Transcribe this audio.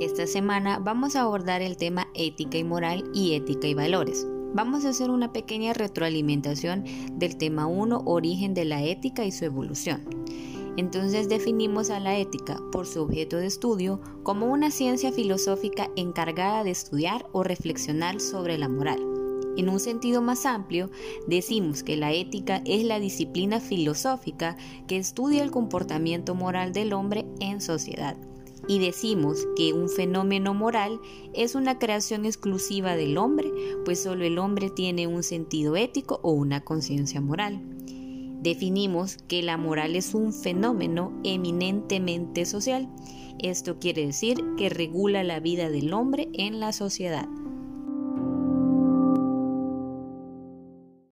Esta semana vamos a abordar el tema ética y moral y ética y valores. Vamos a hacer una pequeña retroalimentación del tema 1, origen de la ética y su evolución. Entonces definimos a la ética por su objeto de estudio como una ciencia filosófica encargada de estudiar o reflexionar sobre la moral. En un sentido más amplio, decimos que la ética es la disciplina filosófica que estudia el comportamiento moral del hombre en sociedad y decimos que un fenómeno moral es una creación exclusiva del hombre, pues solo el hombre tiene un sentido ético o una conciencia moral. Definimos que la moral es un fenómeno eminentemente social. Esto quiere decir que regula la vida del hombre en la sociedad.